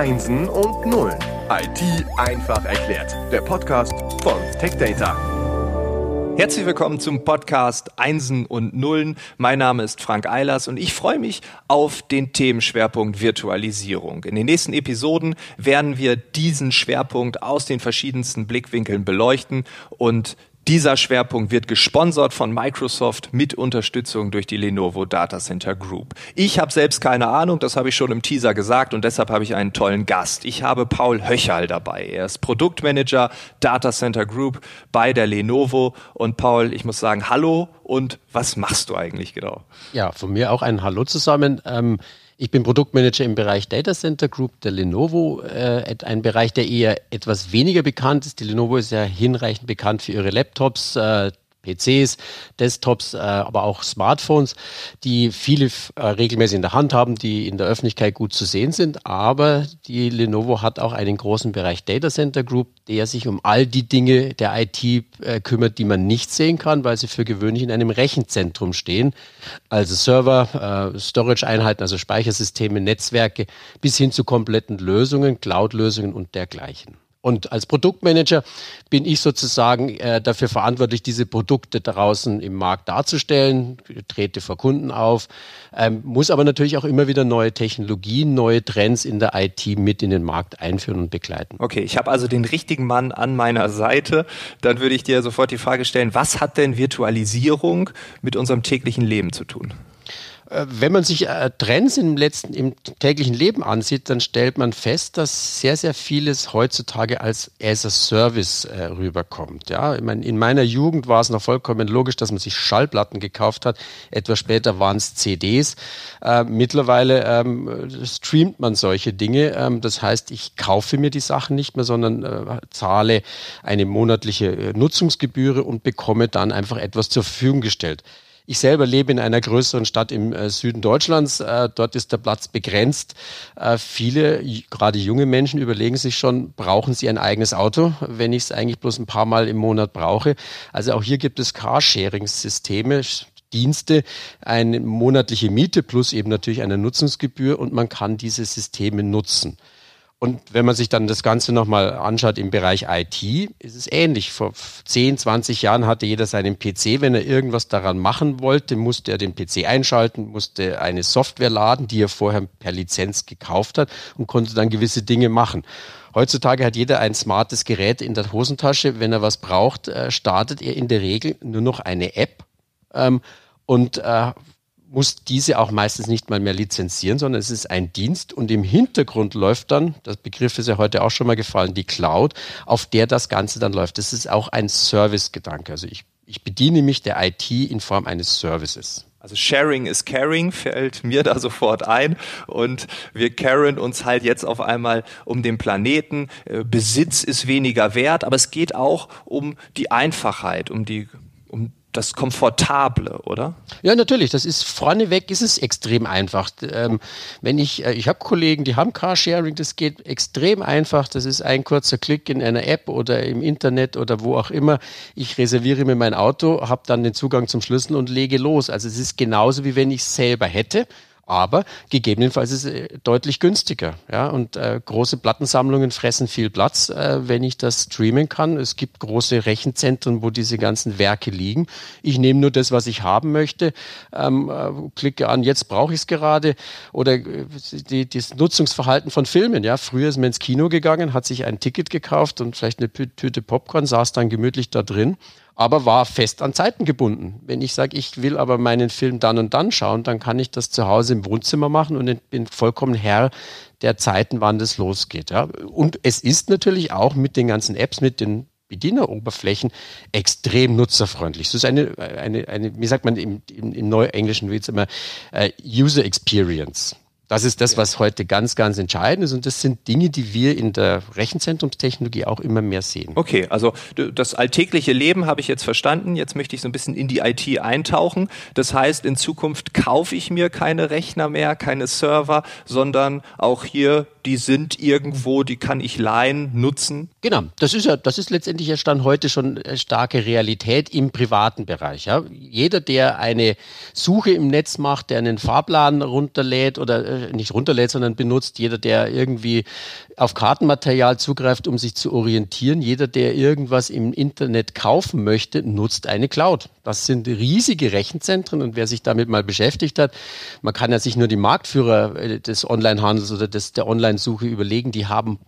Einsen und Nullen. IT einfach erklärt. Der Podcast von TechData. Herzlich willkommen zum Podcast Einsen und Nullen. Mein Name ist Frank Eilers und ich freue mich auf den Themenschwerpunkt Virtualisierung. In den nächsten Episoden werden wir diesen Schwerpunkt aus den verschiedensten Blickwinkeln beleuchten und dieser Schwerpunkt wird gesponsert von Microsoft mit Unterstützung durch die Lenovo Data Center Group. Ich habe selbst keine Ahnung, das habe ich schon im Teaser gesagt und deshalb habe ich einen tollen Gast. Ich habe Paul Höcherl dabei. Er ist Produktmanager Data Center Group bei der Lenovo. Und Paul, ich muss sagen, hallo und was machst du eigentlich genau? Ja, von mir auch ein Hallo zusammen. Ähm ich bin Produktmanager im Bereich Data Center Group der Lenovo, äh, ein Bereich, der eher etwas weniger bekannt ist. Die Lenovo ist ja hinreichend bekannt für ihre Laptops, äh, PCs, Desktops, äh, aber auch Smartphones, die viele äh, regelmäßig in der Hand haben, die in der Öffentlichkeit gut zu sehen sind. Aber die Lenovo hat auch einen großen Bereich Data Center Group, der sich um all die Dinge der IT äh, kümmert, die man nicht sehen kann, weil sie für gewöhnlich in einem Rechenzentrum stehen. Also Server, Storage-Einheiten, also Speichersysteme, Netzwerke, bis hin zu kompletten Lösungen, Cloud-Lösungen und dergleichen. Und als Produktmanager bin ich sozusagen äh, dafür verantwortlich, diese Produkte draußen im Markt darzustellen, trete vor Kunden auf, ähm, muss aber natürlich auch immer wieder neue Technologien, neue Trends in der IT mit in den Markt einführen und begleiten. Okay, ich habe also den richtigen Mann an meiner Seite. Dann würde ich dir sofort die Frage stellen, was hat denn Virtualisierung mit unserem täglichen Leben zu tun? Äh, wenn man sich äh, Trends im letzten, im täglichen Leben ansieht, dann stellt man fest, dass sehr, sehr vieles heutzutage als as a Service äh, rüberkommt. Ja, ich meine, in meiner Jugend war es noch vollkommen logisch, dass man sich Schallplatten gekauft hat. Etwas später waren es CDs. Äh, mittlerweile ähm, streamt man solche Dinge. Ähm, das heißt, ich kaufe mir die Sachen nicht mehr, sondern äh, zahle eine monatliche äh, Nutzungsgebühr und bekomme dann einfach etwas zur Verfügung gestellt. Ich selber lebe in einer größeren Stadt im äh, Süden Deutschlands. Äh, dort ist der Platz begrenzt. Äh, viele, gerade junge Menschen, überlegen sich schon, brauchen sie ein eigenes Auto, wenn ich es eigentlich bloß ein paar Mal im Monat brauche. Also auch hier gibt es Carsharing-Systeme, Dienste, eine monatliche Miete plus eben natürlich eine Nutzungsgebühr und man kann diese Systeme nutzen. Und wenn man sich dann das Ganze nochmal anschaut im Bereich IT, ist es ähnlich. Vor 10, 20 Jahren hatte jeder seinen PC. Wenn er irgendwas daran machen wollte, musste er den PC einschalten, musste eine Software laden, die er vorher per Lizenz gekauft hat und konnte dann gewisse Dinge machen. Heutzutage hat jeder ein smartes Gerät in der Hosentasche. Wenn er was braucht, äh, startet er in der Regel nur noch eine App ähm, und äh, muss diese auch meistens nicht mal mehr lizenzieren, sondern es ist ein Dienst und im Hintergrund läuft dann, das Begriff ist ja heute auch schon mal gefallen, die Cloud, auf der das Ganze dann läuft. Das ist auch ein Service-Gedanke. Also ich, ich bediene mich der IT in Form eines Services. Also Sharing is Caring fällt mir da sofort ein und wir caren uns halt jetzt auf einmal um den Planeten. Äh, Besitz ist weniger wert, aber es geht auch um die Einfachheit, um die um das Komfortable, oder? Ja, natürlich. Das ist vorneweg ist es extrem einfach. Ähm, wenn ich, äh, ich habe Kollegen, die haben Carsharing, das geht extrem einfach. Das ist ein kurzer Klick in einer App oder im Internet oder wo auch immer. Ich reserviere mir mein Auto, habe dann den Zugang zum Schlüssel und lege los. Also es ist genauso wie wenn ich es selber hätte aber gegebenenfalls ist es äh, deutlich günstiger. Ja? Und äh, große Plattensammlungen fressen viel Platz, äh, wenn ich das streamen kann. Es gibt große Rechenzentren, wo diese ganzen Werke liegen. Ich nehme nur das, was ich haben möchte, ähm, äh, klicke an, jetzt brauche ich es gerade. Oder äh, die, das Nutzungsverhalten von Filmen. Ja? Früher ist man ins Kino gegangen, hat sich ein Ticket gekauft und vielleicht eine Tüte Popcorn, saß dann gemütlich da drin aber war fest an Zeiten gebunden. Wenn ich sage, ich will aber meinen Film dann und dann schauen, dann kann ich das zu Hause im Wohnzimmer machen und bin vollkommen Herr der Zeiten, wann das losgeht. Ja. Und es ist natürlich auch mit den ganzen Apps, mit den Bedieneroberflächen extrem nutzerfreundlich. Das ist eine, eine, eine wie sagt man im, im, im Neuenglischen wie immer, uh, User Experience. Das ist das, was heute ganz, ganz entscheidend ist. Und das sind Dinge, die wir in der Rechenzentrumstechnologie auch immer mehr sehen. Okay, also das alltägliche Leben habe ich jetzt verstanden. Jetzt möchte ich so ein bisschen in die IT eintauchen. Das heißt, in Zukunft kaufe ich mir keine Rechner mehr, keine Server, sondern auch hier, die sind irgendwo, die kann ich leihen, nutzen. Genau, das ist ja, das ist letztendlich ja Stand heute schon starke Realität im privaten Bereich. Ja. Jeder, der eine Suche im Netz macht, der einen Fahrplan runterlädt oder äh, nicht runterlädt, sondern benutzt. Jeder, der irgendwie auf Kartenmaterial zugreift, um sich zu orientieren. Jeder, der irgendwas im Internet kaufen möchte, nutzt eine Cloud. Das sind riesige Rechenzentren und wer sich damit mal beschäftigt hat, man kann ja sich nur die Marktführer äh, des Onlinehandels oder des, der Online-Suche überlegen, die haben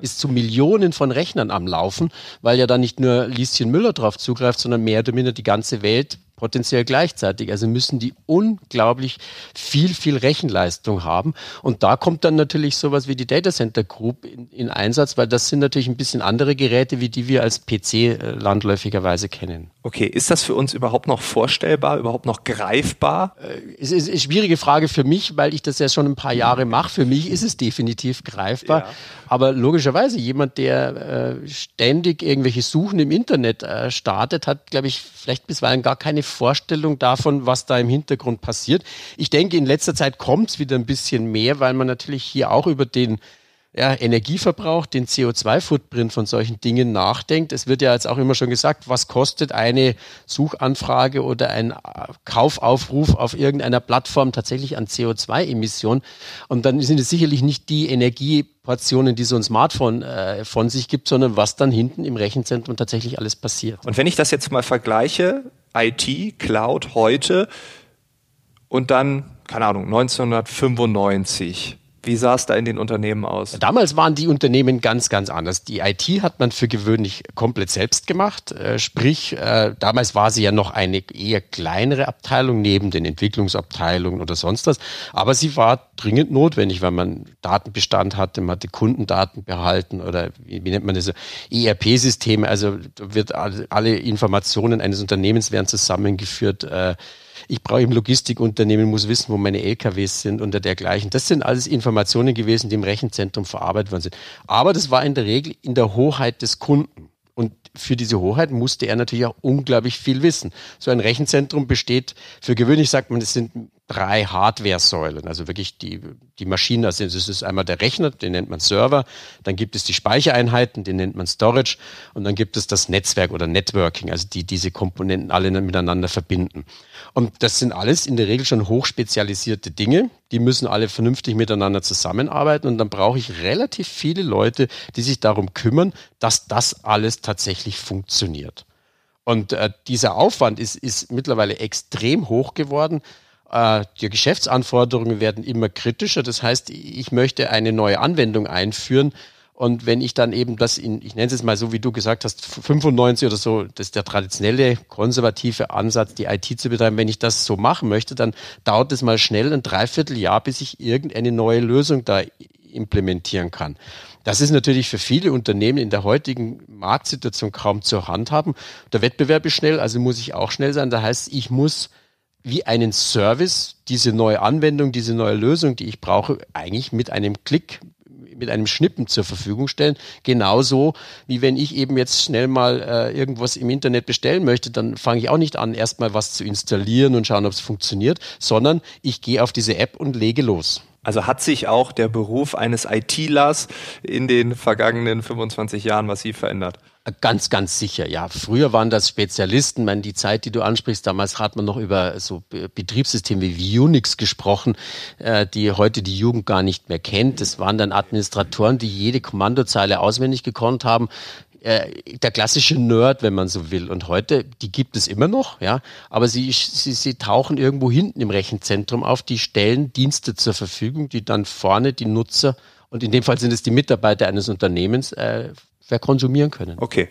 bis zu Millionen von Rechnern am Laufen, weil ja da nicht nur Lieschen Müller drauf zugreift, sondern mehr oder minder die ganze Welt potenziell gleichzeitig. Also müssen die unglaublich viel, viel Rechenleistung haben. Und da kommt dann natürlich sowas wie die Data Center Group in, in Einsatz, weil das sind natürlich ein bisschen andere Geräte, wie die wir als PC äh, landläufigerweise kennen. Okay, ist das für uns überhaupt noch vorstellbar, überhaupt noch greifbar? Äh, es ist eine schwierige Frage für mich, weil ich das ja schon ein paar Jahre mache. Für mich ist es definitiv greifbar. Ja. Aber logischerweise, jemand, der äh, ständig irgendwelche Suchen im Internet startet, hat, glaube ich, vielleicht bisweilen gar keine Vorstellung davon, was da im Hintergrund passiert. Ich denke, in letzter Zeit kommt es wieder ein bisschen mehr, weil man natürlich hier auch über den ja, Energieverbrauch, den CO2-Footprint von solchen Dingen nachdenkt. Es wird ja jetzt auch immer schon gesagt, was kostet eine Suchanfrage oder ein Kaufaufruf auf irgendeiner Plattform tatsächlich an CO2-Emissionen. Und dann sind es sicherlich nicht die Energieportionen, die so ein Smartphone äh, von sich gibt, sondern was dann hinten im Rechenzentrum tatsächlich alles passiert. Und wenn ich das jetzt mal vergleiche, IT, Cloud heute. Und dann, keine Ahnung, 1995 wie sah es da in den Unternehmen aus? Damals waren die Unternehmen ganz, ganz anders. Die IT hat man für gewöhnlich komplett selbst gemacht. Äh, sprich, äh, damals war sie ja noch eine eher kleinere Abteilung neben den Entwicklungsabteilungen oder sonst was. Aber sie war dringend notwendig, weil man Datenbestand hatte, man hatte Kundendaten behalten oder wie, nennt man das? ERP-Systeme. Also wird alle, alle Informationen eines Unternehmens werden zusammengeführt. Äh, ich brauche im Logistikunternehmen, muss wissen, wo meine LKWs sind und dergleichen. Das sind alles Informationen gewesen, die im Rechenzentrum verarbeitet worden sind. Aber das war in der Regel in der Hoheit des Kunden. Und für diese Hoheit musste er natürlich auch unglaublich viel wissen. So ein Rechenzentrum besteht, für gewöhnlich sagt man, es sind drei Hardware-Säulen, also wirklich die, die Maschinen, also es ist einmal der Rechner, den nennt man Server, dann gibt es die Speichereinheiten, den nennt man Storage und dann gibt es das Netzwerk oder Networking, also die diese Komponenten alle miteinander verbinden. Und das sind alles in der Regel schon hochspezialisierte Dinge, die müssen alle vernünftig miteinander zusammenarbeiten und dann brauche ich relativ viele Leute, die sich darum kümmern, dass das alles tatsächlich funktioniert. Und äh, dieser Aufwand ist, ist mittlerweile extrem hoch geworden. Äh, die Geschäftsanforderungen werden immer kritischer. Das heißt, ich möchte eine neue Anwendung einführen. Und wenn ich dann eben das in, ich nenne es jetzt mal so, wie du gesagt hast, 95 oder so, das ist der traditionelle, konservative Ansatz, die IT zu betreiben. Wenn ich das so machen möchte, dann dauert es mal schnell ein Dreivierteljahr, bis ich irgendeine neue Lösung da implementieren kann. Das ist natürlich für viele Unternehmen in der heutigen Marktsituation kaum zu handhaben. Der Wettbewerb ist schnell, also muss ich auch schnell sein. Da heißt, ich muss wie einen Service diese neue Anwendung, diese neue Lösung, die ich brauche, eigentlich mit einem Klick mit einem Schnippen zur Verfügung stellen. Genauso wie wenn ich eben jetzt schnell mal äh, irgendwas im Internet bestellen möchte, dann fange ich auch nicht an, erstmal was zu installieren und schauen, ob es funktioniert, sondern ich gehe auf diese App und lege los. Also hat sich auch der Beruf eines ITlers in den vergangenen 25 Jahren massiv verändert? Ganz, ganz sicher, ja. Früher waren das Spezialisten. Man, die Zeit, die du ansprichst, damals hat man noch über so Betriebssysteme wie Unix gesprochen, äh, die heute die Jugend gar nicht mehr kennt. Das waren dann Administratoren, die jede Kommandozeile auswendig gekonnt haben. Äh, der klassische Nerd, wenn man so will. Und heute, die gibt es immer noch, ja. Aber sie, sie, sie tauchen irgendwo hinten im Rechenzentrum auf. Die stellen Dienste zur Verfügung, die dann vorne die Nutzer und in dem Fall sind es die Mitarbeiter eines Unternehmens äh, verkonsumieren können. Okay.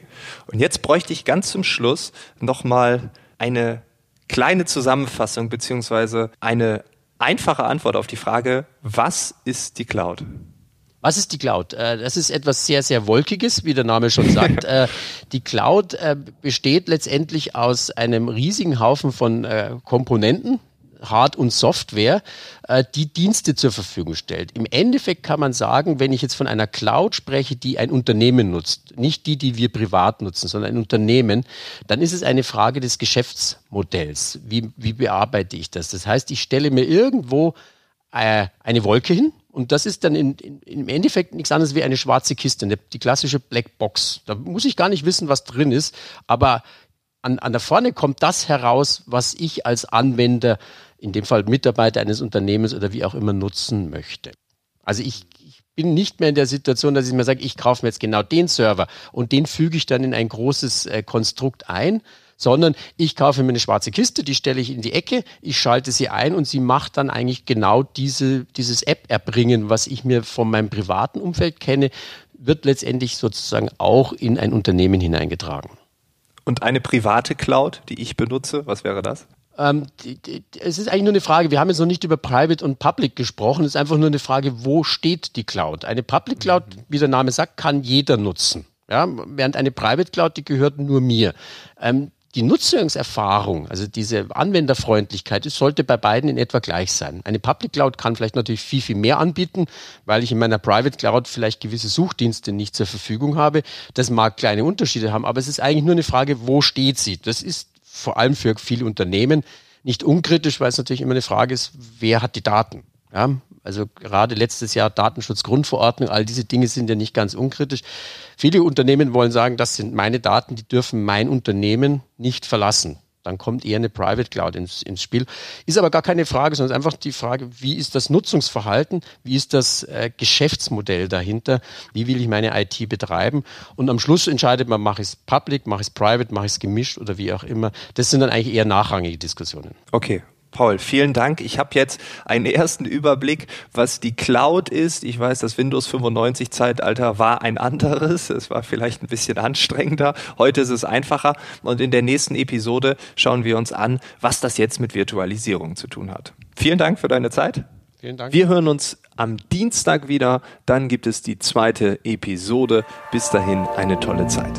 Und jetzt bräuchte ich ganz zum Schluss nochmal eine kleine Zusammenfassung beziehungsweise eine einfache Antwort auf die Frage, was ist die Cloud? Was ist die Cloud? Äh, das ist etwas sehr, sehr Wolkiges, wie der Name schon sagt. Äh, die Cloud äh, besteht letztendlich aus einem riesigen Haufen von Komponenten, Hard- und Software, äh, die Dienste zur Verfügung stellt. Im Endeffekt kann man sagen, wenn ich jetzt von einer Cloud spreche, die ein Unternehmen nutzt, nicht die, die wir privat nutzen, sondern ein Unternehmen, dann ist es eine Frage des Geschäftsmodells. Wie, wie bearbeite ich das? Das heißt, ich stelle mir irgendwo äh, eine Wolke hin, und das ist dann in, in, im Endeffekt nichts anderes wie eine schwarze Kiste, eine, die klassische Black Box. Da muss ich gar nicht wissen, was drin ist, aber an, an der Vorne kommt das heraus, was ich als Anwender in dem Fall Mitarbeiter eines Unternehmens oder wie auch immer nutzen möchte. Also ich, ich bin nicht mehr in der Situation, dass ich mir sage, ich kaufe mir jetzt genau den Server und den füge ich dann in ein großes äh, Konstrukt ein, sondern ich kaufe mir eine schwarze Kiste, die stelle ich in die Ecke, ich schalte sie ein und sie macht dann eigentlich genau diese, dieses App-Erbringen, was ich mir von meinem privaten Umfeld kenne, wird letztendlich sozusagen auch in ein Unternehmen hineingetragen. Und eine private Cloud, die ich benutze, was wäre das? Ähm, die, die, es ist eigentlich nur eine Frage, wir haben jetzt noch nicht über Private und Public gesprochen, es ist einfach nur eine Frage, wo steht die Cloud? Eine Public Cloud, wie der Name sagt, kann jeder nutzen. Ja, während eine Private Cloud, die gehört nur mir. Ähm, die Nutzungserfahrung, also diese Anwenderfreundlichkeit, sollte bei beiden in etwa gleich sein. Eine Public Cloud kann vielleicht natürlich viel, viel mehr anbieten, weil ich in meiner Private Cloud vielleicht gewisse Suchdienste nicht zur Verfügung habe. Das mag kleine Unterschiede haben, aber es ist eigentlich nur eine Frage, wo steht sie? Das ist vor allem für viele Unternehmen nicht unkritisch, weil es natürlich immer eine Frage ist, wer hat die Daten? Ja, also gerade letztes Jahr Datenschutzgrundverordnung, all diese Dinge sind ja nicht ganz unkritisch. Viele Unternehmen wollen sagen, das sind meine Daten, die dürfen mein Unternehmen nicht verlassen. Dann kommt eher eine Private Cloud ins, ins Spiel. Ist aber gar keine Frage, sondern einfach die Frage, wie ist das Nutzungsverhalten, wie ist das äh, Geschäftsmodell dahinter, wie will ich meine IT betreiben. Und am Schluss entscheidet man, mache ich es public, mache ich es private, mache ich es gemischt oder wie auch immer. Das sind dann eigentlich eher nachrangige Diskussionen. Okay, Paul, vielen Dank. Ich habe jetzt einen ersten Überblick, was die Cloud ist. Ich weiß, das Windows 95 Zeitalter war ein anderes. Es war vielleicht ein bisschen anstrengender. Heute ist es einfacher. Und in der nächsten Episode schauen wir uns an, was das jetzt mit Virtualisierung zu tun hat. Vielen Dank für deine Zeit. Vielen Dank. Wir hören uns am Dienstag wieder. Dann gibt es die zweite Episode. Bis dahin eine tolle Zeit.